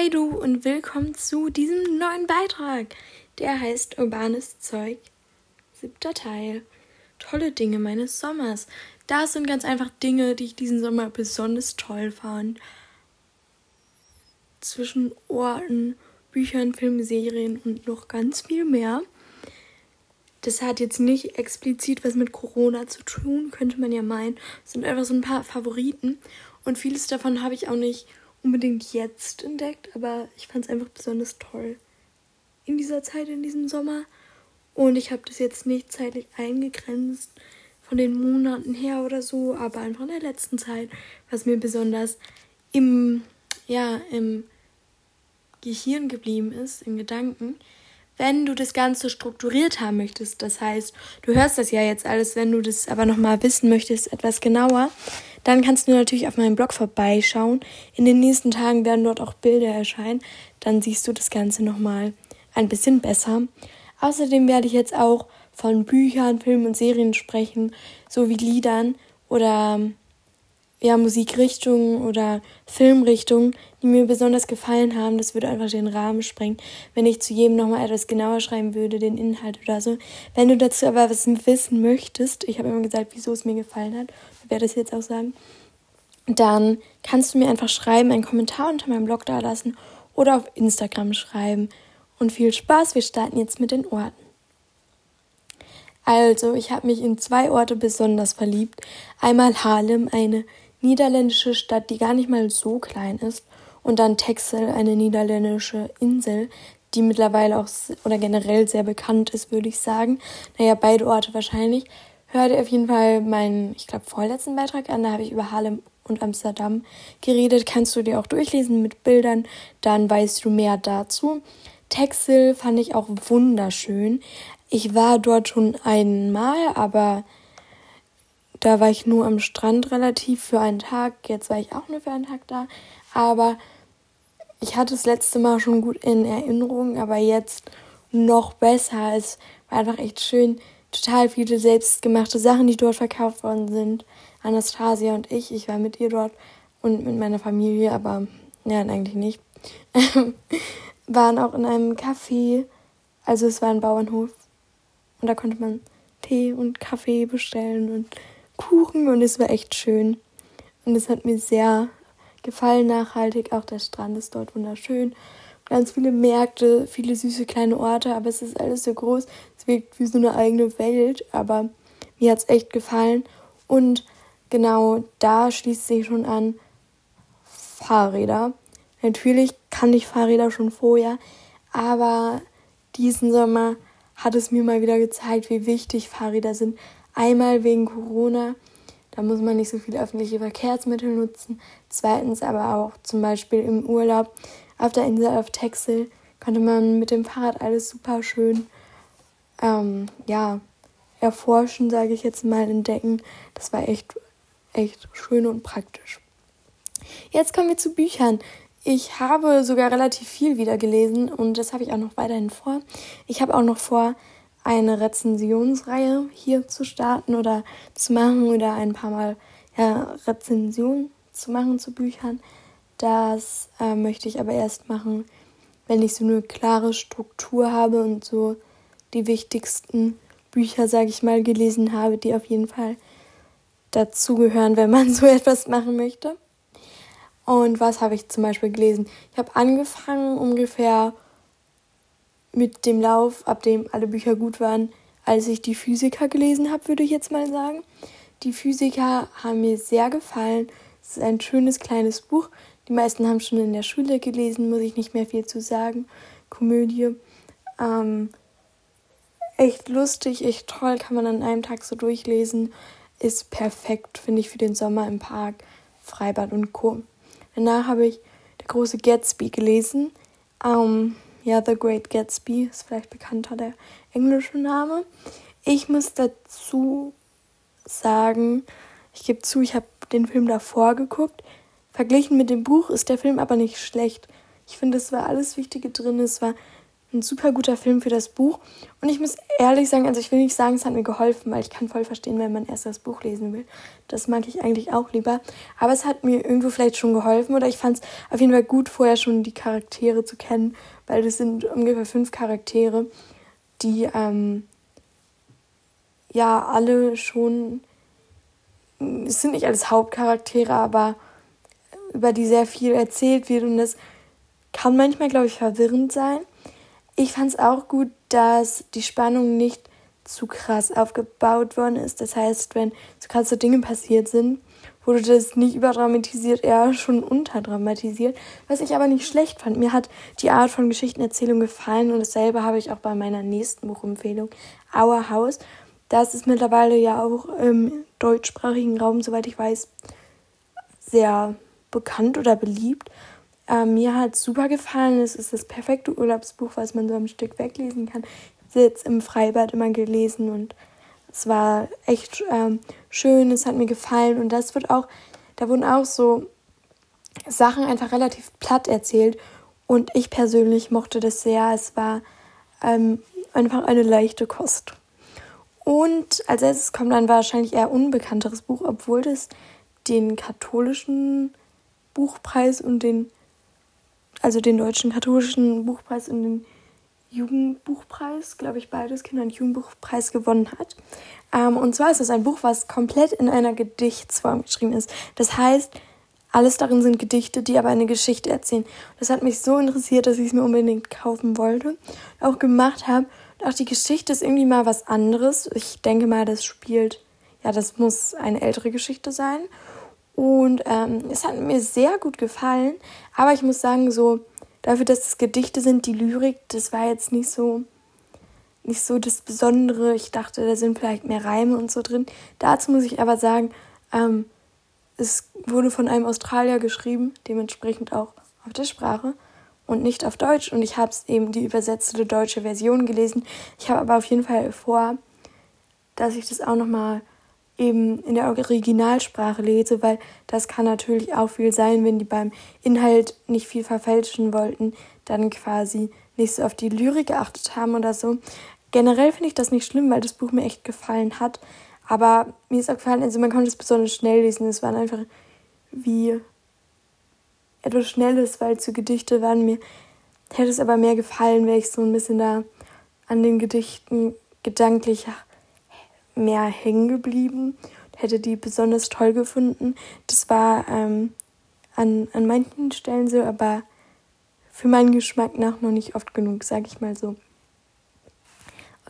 Hey du und willkommen zu diesem neuen Beitrag. Der heißt Urbanes Zeug, siebter Teil. Tolle Dinge meines Sommers. Das sind ganz einfach Dinge, die ich diesen Sommer besonders toll fand. Zwischen Orten, Büchern, Filmen, Serien und noch ganz viel mehr. Das hat jetzt nicht explizit was mit Corona zu tun, könnte man ja meinen. Es sind einfach so ein paar Favoriten. Und vieles davon habe ich auch nicht unbedingt jetzt entdeckt, aber ich fand es einfach besonders toll in dieser Zeit, in diesem Sommer. Und ich habe das jetzt nicht zeitlich eingegrenzt von den Monaten her oder so, aber einfach in der letzten Zeit, was mir besonders im, ja, im Gehirn geblieben ist, in Gedanken. Wenn du das Ganze strukturiert haben möchtest, das heißt, du hörst das ja jetzt alles, wenn du das aber nochmal wissen möchtest, etwas genauer, dann kannst du natürlich auf meinem Blog vorbeischauen. In den nächsten Tagen werden dort auch Bilder erscheinen. Dann siehst du das Ganze nochmal ein bisschen besser. Außerdem werde ich jetzt auch von Büchern, Filmen und Serien sprechen, sowie Liedern oder ja, Musikrichtungen oder Filmrichtungen, die mir besonders gefallen haben. Das würde einfach den Rahmen sprengen, wenn ich zu jedem nochmal etwas genauer schreiben würde, den Inhalt oder so. Wenn du dazu aber was wissen möchtest, ich habe immer gesagt, wieso es mir gefallen hat, werde es jetzt auch sagen, dann kannst du mir einfach schreiben, einen Kommentar unter meinem Blog da lassen oder auf Instagram schreiben. Und viel Spaß, wir starten jetzt mit den Orten. Also, ich habe mich in zwei Orte besonders verliebt. Einmal Haarlem, eine niederländische Stadt, die gar nicht mal so klein ist. Und dann Texel, eine niederländische Insel, die mittlerweile auch oder generell sehr bekannt ist, würde ich sagen. Naja, beide Orte wahrscheinlich. Hör dir auf jeden Fall meinen, ich glaube, vorletzten Beitrag an. Da habe ich über Harlem und Amsterdam geredet. Kannst du dir auch durchlesen mit Bildern, dann weißt du mehr dazu. Texel fand ich auch wunderschön. Ich war dort schon einmal, aber da war ich nur am Strand relativ für einen Tag. Jetzt war ich auch nur für einen Tag da. Aber ich hatte das letzte Mal schon gut in Erinnerung, aber jetzt noch besser. Es war einfach echt schön. Total viele selbstgemachte Sachen, die dort verkauft worden sind. Anastasia und ich, ich war mit ihr dort und mit meiner Familie, aber ja, eigentlich nicht. waren auch in einem Café, also es war ein Bauernhof und da konnte man Tee und Kaffee bestellen und Kuchen und es war echt schön. Und es hat mir sehr gefallen nachhaltig. Auch der Strand ist dort wunderschön. Ganz viele Märkte, viele süße kleine Orte, aber es ist alles so groß. Es wirkt wie so eine eigene Welt, aber mir hat es echt gefallen. Und genau da schließt sich schon an Fahrräder. Natürlich kannte ich Fahrräder schon vorher, aber diesen Sommer hat es mir mal wieder gezeigt, wie wichtig Fahrräder sind. Einmal wegen Corona, da muss man nicht so viele öffentliche Verkehrsmittel nutzen. Zweitens aber auch zum Beispiel im Urlaub auf der Insel auf Texel konnte man mit dem Fahrrad alles super schön ähm, ja, erforschen, sage ich jetzt mal, entdecken. Das war echt, echt schön und praktisch. Jetzt kommen wir zu Büchern. Ich habe sogar relativ viel wieder gelesen und das habe ich auch noch weiterhin vor. Ich habe auch noch vor, eine Rezensionsreihe hier zu starten oder zu machen oder ein paar Mal ja, Rezensionen zu machen zu Büchern. Das äh, möchte ich aber erst machen, wenn ich so eine klare Struktur habe und so die wichtigsten Bücher, sage ich mal, gelesen habe, die auf jeden Fall dazugehören, wenn man so etwas machen möchte. Und was habe ich zum Beispiel gelesen? Ich habe angefangen ungefähr mit dem Lauf, ab dem alle Bücher gut waren, als ich die Physiker gelesen habe, würde ich jetzt mal sagen. Die Physiker haben mir sehr gefallen. Es ist ein schönes kleines Buch. Die meisten haben schon in der Schule gelesen, muss ich nicht mehr viel zu sagen. Komödie. Ähm, echt lustig, echt toll, kann man an einem Tag so durchlesen. Ist perfekt, finde ich, für den Sommer im Park, Freibad und Co. Danach habe ich Der große Gatsby gelesen. Ähm, ja, The Great Gatsby ist vielleicht bekannter der englische Name. Ich muss dazu sagen, ich gebe zu, ich habe den Film davor geguckt. Verglichen mit dem Buch ist der Film aber nicht schlecht. Ich finde, es war alles Wichtige drin. Es war ein super guter Film für das Buch. Und ich muss ehrlich sagen, also ich will nicht sagen, es hat mir geholfen, weil ich kann voll verstehen, wenn man erst das Buch lesen will. Das mag ich eigentlich auch lieber. Aber es hat mir irgendwo vielleicht schon geholfen oder ich fand es auf jeden Fall gut, vorher schon die Charaktere zu kennen, weil das sind ungefähr fünf Charaktere, die ähm, ja alle schon, es sind nicht alles Hauptcharaktere, aber über die sehr viel erzählt wird und das kann manchmal, glaube ich, verwirrend sein. Ich fand es auch gut, dass die Spannung nicht zu krass aufgebaut worden ist. Das heißt, wenn so krasse Dinge passiert sind, wurde das nicht überdramatisiert, eher schon unterdramatisiert, was ich aber nicht schlecht fand. Mir hat die Art von Geschichtenerzählung gefallen und dasselbe habe ich auch bei meiner nächsten Buchempfehlung, Our House. Das ist mittlerweile ja auch im deutschsprachigen Raum, soweit ich weiß, sehr bekannt oder beliebt. Äh, mir hat super gefallen. Es ist das perfekte Urlaubsbuch, was man so am Stück weglesen kann. Ich habe jetzt im Freibad immer gelesen und es war echt ähm, schön. Es hat mir gefallen und das wird auch, da wurden auch so Sachen einfach relativ platt erzählt und ich persönlich mochte das sehr. Es war ähm, einfach eine leichte Kost. Und als erstes kommt dann wahrscheinlich eher unbekannteres Buch, obwohl das den katholischen Buchpreis und den also den deutschen katholischen Buchpreis und den Jugendbuchpreis, glaube ich, beides Kinder- und Jugendbuchpreis gewonnen hat. Ähm, und zwar ist es ein Buch, was komplett in einer Gedichtsform geschrieben ist. Das heißt, alles darin sind Gedichte, die aber eine Geschichte erzählen. Das hat mich so interessiert, dass ich es mir unbedingt kaufen wollte, auch gemacht habe. Auch die Geschichte ist irgendwie mal was anderes. Ich denke mal, das spielt, ja, das muss eine ältere Geschichte sein. Und ähm, es hat mir sehr gut gefallen. Aber ich muss sagen, so dafür, dass es Gedichte sind, die Lyrik, das war jetzt nicht so nicht so das Besondere. Ich dachte, da sind vielleicht mehr Reime und so drin. Dazu muss ich aber sagen, ähm, es wurde von einem Australier geschrieben, dementsprechend auch auf der Sprache und nicht auf Deutsch. Und ich habe es eben die übersetzte deutsche Version gelesen. Ich habe aber auf jeden Fall vor, dass ich das auch nochmal eben in der Originalsprache lese, weil das kann natürlich auch viel sein, wenn die beim Inhalt nicht viel verfälschen wollten, dann quasi nicht so auf die Lyrik geachtet haben oder so. Generell finde ich das nicht schlimm, weil das Buch mir echt gefallen hat. Aber mir ist auch gefallen, also man konnte es besonders schnell lesen. Es waren einfach wie etwas Schnelles, weil zu Gedichte waren mir, hätte es aber mehr gefallen, wäre ich so ein bisschen da an den Gedichten gedanklich mehr hängen geblieben und hätte die besonders toll gefunden. Das war ähm, an, an manchen Stellen so, aber für meinen Geschmack nach noch nicht oft genug, sag ich mal so.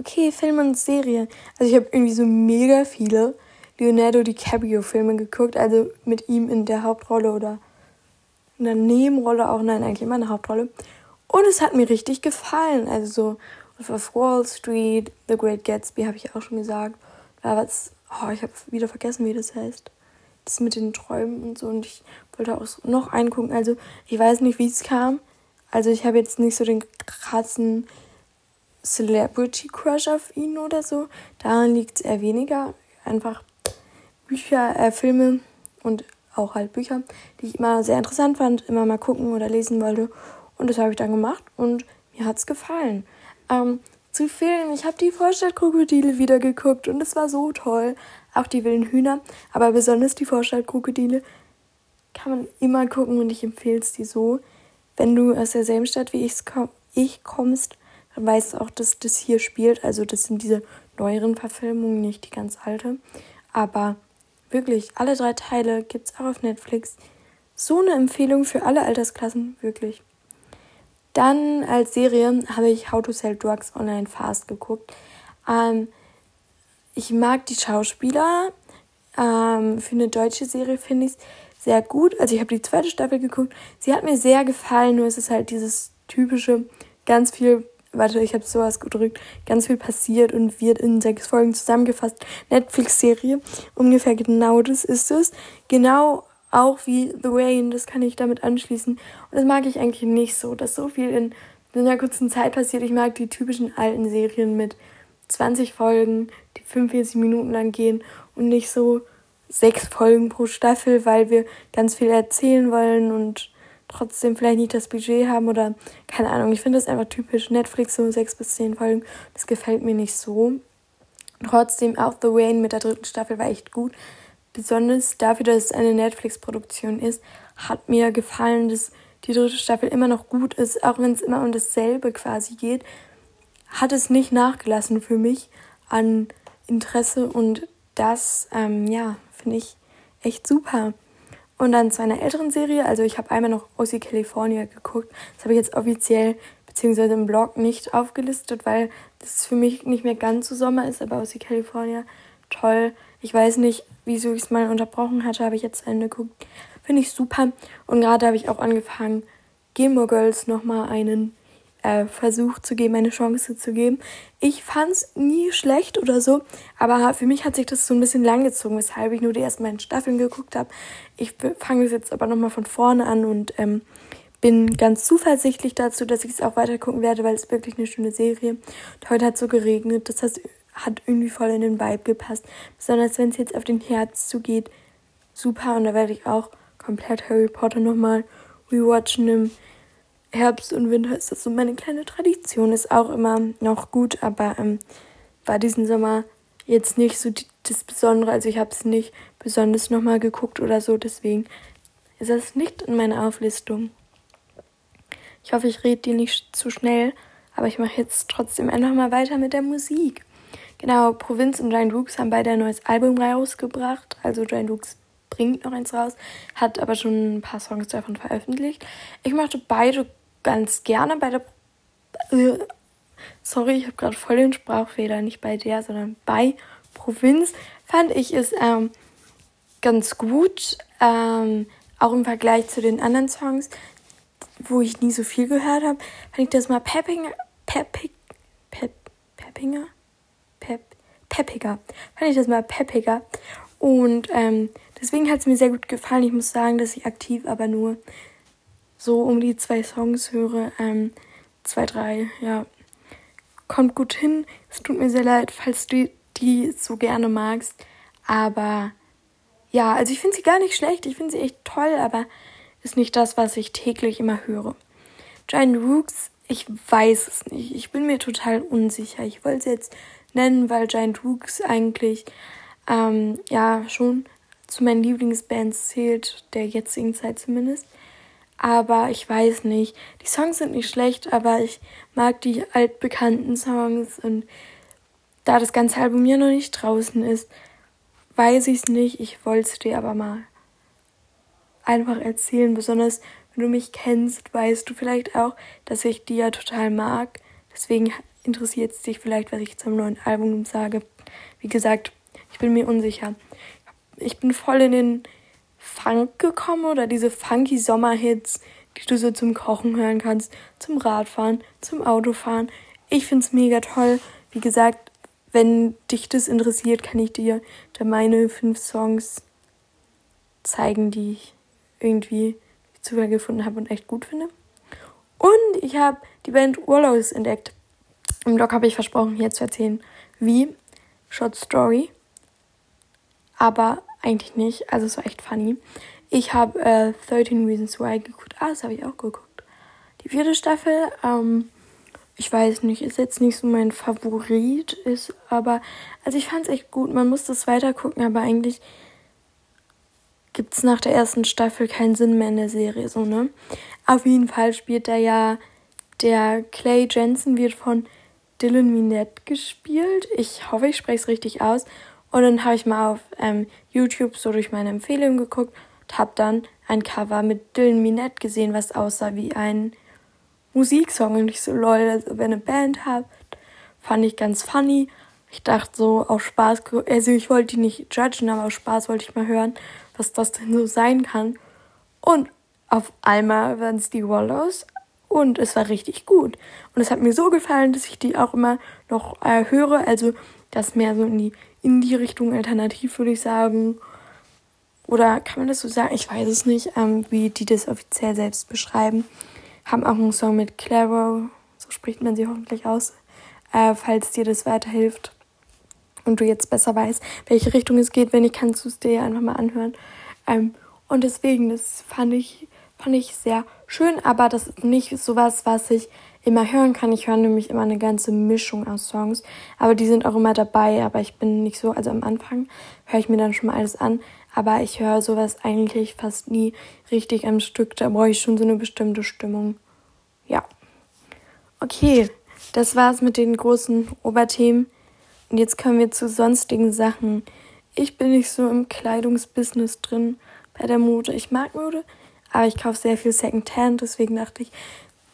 Okay, Film und Serie. Also ich habe irgendwie so mega viele Leonardo DiCaprio-Filme geguckt, also mit ihm in der Hauptrolle oder in der Nebenrolle auch, nein, eigentlich immer eine Hauptrolle. Und es hat mir richtig gefallen. Also so auf Wall Street, The Great Gatsby habe ich auch schon gesagt. Aber es, oh, ich habe wieder vergessen, wie das heißt. Das mit den Träumen und so. Und ich wollte auch noch eingucken. Also, ich weiß nicht, wie es kam. Also, ich habe jetzt nicht so den krassen Celebrity Crush auf ihn oder so. Daran liegt es eher weniger. Einfach Bücher, äh, Filme und auch halt Bücher, die ich immer sehr interessant fand, immer mal gucken oder lesen wollte. Und das habe ich dann gemacht und mir hat es gefallen. Ähm, zu Filmen. Ich habe die Vorstadtkrokodile wieder geguckt und es war so toll. Auch die wilden Hühner, aber besonders die Vorstadtkrokodile kann man immer gucken und ich empfehle es dir so. Wenn du aus derselben Stadt wie komm, ich kommst, dann weißt du auch, dass das hier spielt. Also das sind diese neueren Verfilmungen, nicht die ganz alte. Aber wirklich, alle drei Teile gibt es auch auf Netflix. So eine Empfehlung für alle Altersklassen, wirklich. Dann als Serie habe ich How to Sell Drugs Online Fast geguckt. Ähm, ich mag die Schauspieler. Ähm, für eine deutsche Serie finde ich es sehr gut. Also ich habe die zweite Staffel geguckt. Sie hat mir sehr gefallen, nur es ist halt dieses typische, ganz viel, warte, ich habe sowas gedrückt, ganz viel passiert und wird in sechs Folgen zusammengefasst. Netflix-Serie. Ungefähr genau das ist es. Genau auch wie The Rain, das kann ich damit anschließen. Und das mag ich eigentlich nicht so, dass so viel in, in einer kurzen Zeit passiert. Ich mag die typischen alten Serien mit 20 Folgen, die 45 Minuten lang gehen und nicht so sechs Folgen pro Staffel, weil wir ganz viel erzählen wollen und trotzdem vielleicht nicht das Budget haben oder keine Ahnung. Ich finde das einfach typisch Netflix, so sechs bis zehn Folgen. Das gefällt mir nicht so. Trotzdem auch The Rain mit der dritten Staffel war echt gut. Besonders dafür, dass es eine Netflix-Produktion ist, hat mir gefallen, dass die dritte Staffel immer noch gut ist, auch wenn es immer um dasselbe quasi geht, hat es nicht nachgelassen für mich an Interesse und das, ähm, ja, finde ich echt super. Und dann zu einer älteren Serie, also ich habe einmal noch OC California geguckt, das habe ich jetzt offiziell beziehungsweise im Blog nicht aufgelistet, weil das für mich nicht mehr ganz so Sommer ist, aber OC California, toll. Ich weiß nicht, wieso ich es mal unterbrochen hatte, habe ich jetzt zu Ende geguckt. Finde ich super. Und gerade habe ich auch angefangen, Gilmore Girls nochmal einen äh, Versuch zu geben, eine Chance zu geben. Ich fand es nie schlecht oder so, aber für mich hat sich das so ein bisschen langgezogen, weshalb ich nur die ersten beiden Staffeln geguckt habe. Ich fange es jetzt aber nochmal von vorne an und ähm, bin ganz zuversichtlich dazu, dass ich es auch weiter gucken werde, weil es wirklich eine schöne Serie. Und heute hat es so geregnet, das heißt, hat irgendwie voll in den Vibe gepasst. Besonders wenn es jetzt auf den Herz zugeht. Super, und da werde ich auch komplett Harry Potter nochmal rewatchen im Herbst und Winter ist das so meine kleine Tradition. Ist auch immer noch gut, aber ähm, war diesen Sommer jetzt nicht so das Besondere. Also ich habe es nicht besonders nochmal geguckt oder so. Deswegen ist das nicht in meiner Auflistung. Ich hoffe, ich rede dir nicht zu schnell, aber ich mache jetzt trotzdem einfach mal weiter mit der Musik. Genau, Provinz und Giant Rooks haben beide ein neues Album rausgebracht. Also Giant Rooks bringt noch eins raus, hat aber schon ein paar Songs davon veröffentlicht. Ich mochte beide ganz gerne bei der. Äh, sorry, ich habe gerade voll den Sprachfehler, nicht bei der, sondern bei Provinz fand ich es ähm, ganz gut. Ähm, auch im Vergleich zu den anderen Songs, wo ich nie so viel gehört habe, fand ich das mal peppinger, peppig, pep, peppinger, pep, peppiger. Fand ich das mal peppiger. Und ähm, deswegen hat es mir sehr gut gefallen. Ich muss sagen, dass ich aktiv aber nur so um die zwei Songs höre. Ähm, zwei, drei, ja. Kommt gut hin. Es tut mir sehr leid, falls du die so gerne magst. Aber ja, also ich finde sie gar nicht schlecht. Ich finde sie echt toll, aber ist nicht das, was ich täglich immer höre. Giant Rooks, ich weiß es nicht. Ich bin mir total unsicher. Ich wollte es jetzt nennen, weil Giant Rooks eigentlich ähm, ja schon zu meinen Lieblingsbands zählt, der jetzigen Zeit zumindest. Aber ich weiß nicht. Die Songs sind nicht schlecht, aber ich mag die altbekannten Songs und da das ganze Album ja noch nicht draußen ist, weiß ich es nicht. Ich wollte es dir aber mal einfach erzählen. Besonders wenn du mich kennst, weißt du vielleicht auch, dass ich die ja total mag. Deswegen interessiert es dich vielleicht, was ich zum neuen Album sage. Wie gesagt, ich bin mir unsicher. Ich bin voll in den Funk gekommen oder diese funky Sommerhits, die du so zum Kochen hören kannst, zum Radfahren, zum Autofahren. Ich find's mega toll. Wie gesagt, wenn dich das interessiert, kann ich dir da meine fünf Songs zeigen, die ich irgendwie zufällig gefunden habe und echt gut finde. Und ich habe die Band Wallows entdeckt. Im Blog habe ich versprochen, hier zu erzählen, wie Short Story. Aber eigentlich nicht. Also es war echt funny. Ich habe äh, 13 Reasons Why geguckt. Ah, das habe ich auch geguckt. Die vierte Staffel, ähm, ich weiß nicht, ist jetzt nicht so mein Favorit, ist aber, also ich fand es echt gut. Man muss das weiter gucken, aber eigentlich gibt es nach der ersten Staffel keinen Sinn mehr in der Serie, so, ne? Auf jeden Fall spielt da ja der Clay Jensen wird von Dylan Minette gespielt. Ich hoffe, ich spreche es richtig aus. Und dann habe ich mal auf ähm, YouTube so durch meine Empfehlungen geguckt und habe dann ein Cover mit Dylan Minette gesehen, was aussah wie ein Musiksong. Und ich so, lol, also wenn eine Band habt, fand ich ganz funny. Ich dachte so, aus Spaß, also ich wollte die nicht judgen, aber aus Spaß wollte ich mal hören, was das denn so sein kann. Und auf einmal waren es die Wallows und es war richtig gut. Und es hat mir so gefallen, dass ich die auch immer noch äh, höre. Also das mehr so in die in die Richtung alternativ, würde ich sagen. Oder kann man das so sagen? Ich weiß es nicht, ähm, wie die das offiziell selbst beschreiben. Haben auch einen Song mit Claro, so spricht man sie hoffentlich aus, äh, falls dir das weiterhilft und du jetzt besser weißt, welche Richtung es geht. Wenn nicht, kannst du es dir einfach mal anhören. Ähm, und deswegen, das fand ich fand ich sehr schön, aber das ist nicht sowas, was ich immer hören kann. Ich höre nämlich immer eine ganze Mischung aus Songs, aber die sind auch immer dabei, aber ich bin nicht so, also am Anfang höre ich mir dann schon mal alles an, aber ich höre sowas eigentlich fast nie richtig am Stück, da brauche ich schon so eine bestimmte Stimmung. Ja. Okay, das war's mit den großen Oberthemen. Und jetzt kommen wir zu sonstigen Sachen. Ich bin nicht so im Kleidungsbusiness drin bei der Mode. Ich mag Mode, aber ich kaufe sehr viel Secondhand. Deswegen dachte ich,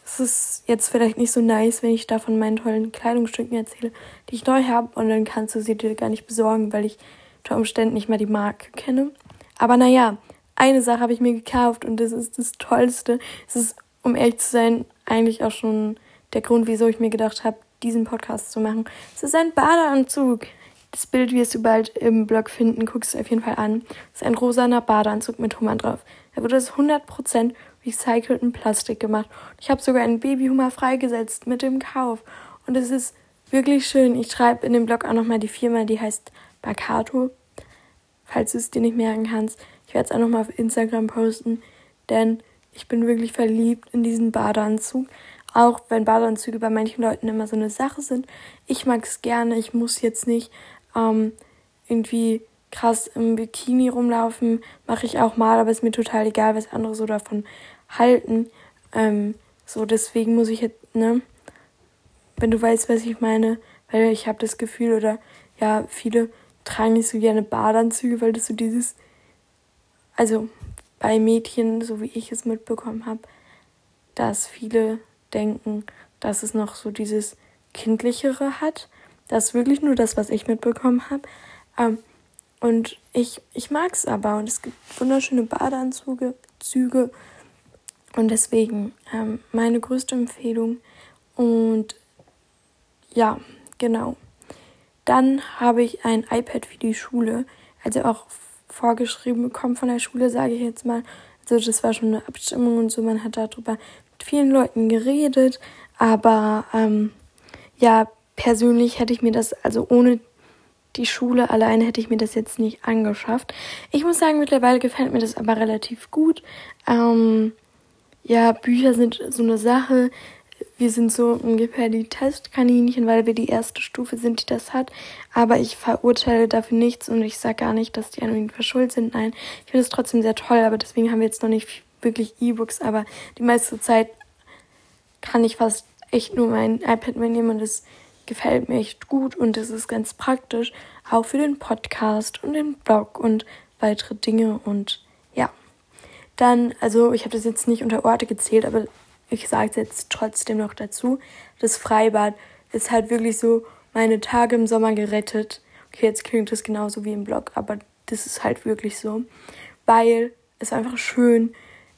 es ist jetzt vielleicht nicht so nice, wenn ich da von meinen tollen Kleidungsstücken erzähle, die ich neu habe. Und dann kannst du sie dir gar nicht besorgen, weil ich unter Umständen nicht mal die Marke kenne. Aber naja, eine Sache habe ich mir gekauft und das ist das Tollste. Es ist, um ehrlich zu sein, eigentlich auch schon der Grund, wieso ich mir gedacht habe, diesen Podcast zu machen. Es ist ein Badeanzug. Das Bild wirst du bald im Blog finden. Guck es auf jeden Fall an. Es ist ein rosaner Badeanzug mit Hummer drauf. Da wurde aus 100% recycelten Plastik gemacht. Ich habe sogar einen Babyhummer freigesetzt mit dem Kauf. Und es ist wirklich schön. Ich schreibe in dem Blog auch nochmal die Firma, die heißt Bacato. Falls du es dir nicht merken kannst. Ich werde es auch nochmal auf Instagram posten. Denn ich bin wirklich verliebt in diesen Badeanzug. Auch wenn Badeanzüge bei manchen Leuten immer so eine Sache sind. Ich mag es gerne. Ich muss jetzt nicht ähm, irgendwie krass im Bikini rumlaufen. Mache ich auch mal, aber ist mir total egal, was andere so davon halten. Ähm, so, deswegen muss ich jetzt, ne? Wenn du weißt, was ich meine, weil ich habe das Gefühl, oder ja, viele tragen nicht so gerne Badeanzüge, weil das so dieses, also bei Mädchen, so wie ich es mitbekommen habe, dass viele denken, dass es noch so dieses kindlichere hat. Das ist wirklich nur das, was ich mitbekommen habe. Ähm, und ich, ich mag es aber und es gibt wunderschöne Badeanzüge Züge, und deswegen ähm, meine größte Empfehlung. Und ja, genau. Dann habe ich ein iPad für die Schule, also auch vorgeschrieben bekommen von der Schule, sage ich jetzt mal. Also das war schon eine Abstimmung und so, man hat darüber mit vielen Leuten geredet, aber ähm, ja, persönlich hätte ich mir das, also ohne die Schule alleine hätte ich mir das jetzt nicht angeschafft. Ich muss sagen, mittlerweile gefällt mir das aber relativ gut. Ähm, ja, Bücher sind so eine Sache. Wir sind so ungefähr die Testkaninchen, weil wir die erste Stufe sind, die das hat. Aber ich verurteile dafür nichts und ich sage gar nicht, dass die an irgendwas schuld sind. Nein, ich finde es trotzdem sehr toll, aber deswegen haben wir jetzt noch nicht wirklich E-Books. Aber die meiste Zeit kann ich fast echt nur mein iPad mitnehmen und es gefällt mir echt gut und es ist ganz praktisch, auch für den Podcast und den Blog und weitere Dinge und ja. Dann, also ich habe das jetzt nicht unter Orte gezählt, aber ich sage es jetzt trotzdem noch dazu. Das Freibad ist halt wirklich so meine Tage im Sommer gerettet. Okay, jetzt klingt das genauso wie im Blog, aber das ist halt wirklich so. Weil es einfach schön.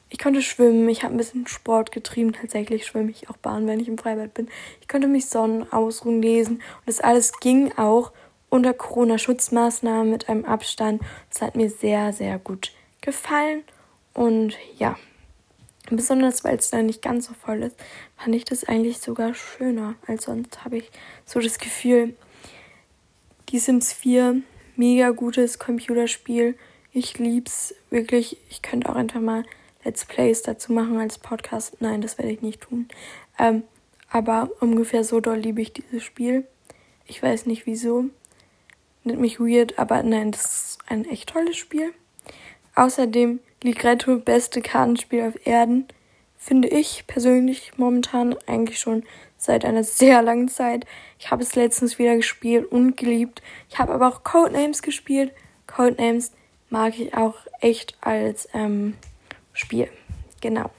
Ich konnte schwimmen, ich habe ein bisschen Sport getrieben. Tatsächlich schwimme ich auch Bahn, wenn ich im Freibad bin. Ich konnte mich sonnen, ausruhen, lesen. Und das alles ging auch unter Corona-Schutzmaßnahmen mit einem Abstand. Das hat mir sehr, sehr gut gefallen. Und ja, besonders weil es da nicht ganz so voll ist, fand ich das eigentlich sogar schöner als sonst. Habe ich so das Gefühl, die Sims 4, mega gutes Computerspiel. Ich lieb's wirklich. Ich könnte auch einfach mal Let's Plays dazu machen als Podcast. Nein, das werde ich nicht tun. Ähm, aber ungefähr so doll liebe ich dieses Spiel. Ich weiß nicht wieso. Nicht mich weird, aber nein, das ist ein echt tolles Spiel. Außerdem Ligretto beste Kartenspiel auf Erden, finde ich persönlich momentan eigentlich schon seit einer sehr langen Zeit. Ich habe es letztens wieder gespielt und geliebt. Ich habe aber auch Codenames gespielt. Codenames mag ich auch echt als ähm, Spiel. Genau.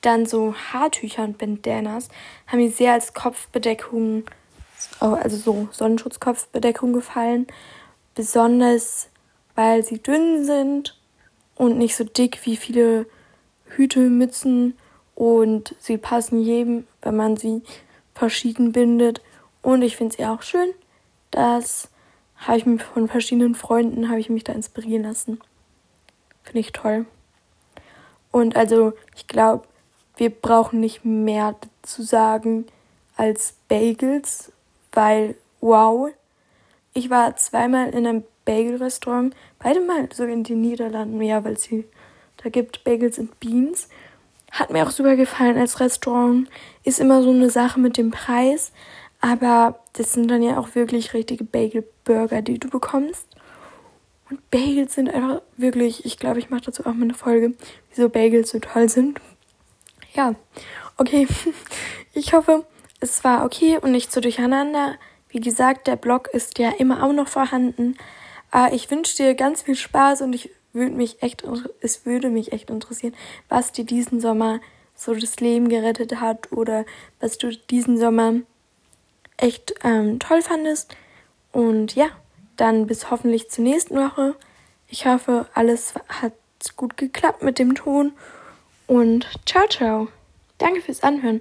Dann so Haartücher und Bandanas haben mir sehr als Kopfbedeckung, also so Sonnenschutzkopfbedeckung gefallen. Besonders weil sie dünn sind und nicht so dick wie viele Hüte, Mützen und sie passen jedem, wenn man sie verschieden bindet. Und ich finde sie auch schön. Das habe ich mir von verschiedenen Freunden habe ich mich da inspirieren lassen. Finde ich toll. Und also ich glaube, wir brauchen nicht mehr zu sagen als Bagels, weil wow, ich war zweimal in einem Bagel-Restaurant. Beide mal sogar in den Niederlanden, ja, weil sie Da gibt Bagels and Beans. Hat mir auch super gefallen als Restaurant. Ist immer so eine Sache mit dem Preis. Aber das sind dann ja auch wirklich richtige Bagel-Burger, die du bekommst. Und Bagels sind einfach wirklich, ich glaube, ich mache dazu auch mal eine Folge, wieso Bagels so toll sind. Ja, okay. Ich hoffe, es war okay und nicht so durcheinander. Wie gesagt, der Blog ist ja immer auch noch vorhanden. Äh, ich wünsche dir ganz viel Spaß und ich würde mich echt, es würde mich echt interessieren, was dir diesen Sommer so das Leben gerettet hat oder was du diesen Sommer echt ähm, toll fandest. Und ja, dann bis hoffentlich zur nächsten Woche. Ich hoffe, alles hat gut geklappt mit dem Ton. Und ciao, ciao. Danke fürs Anhören.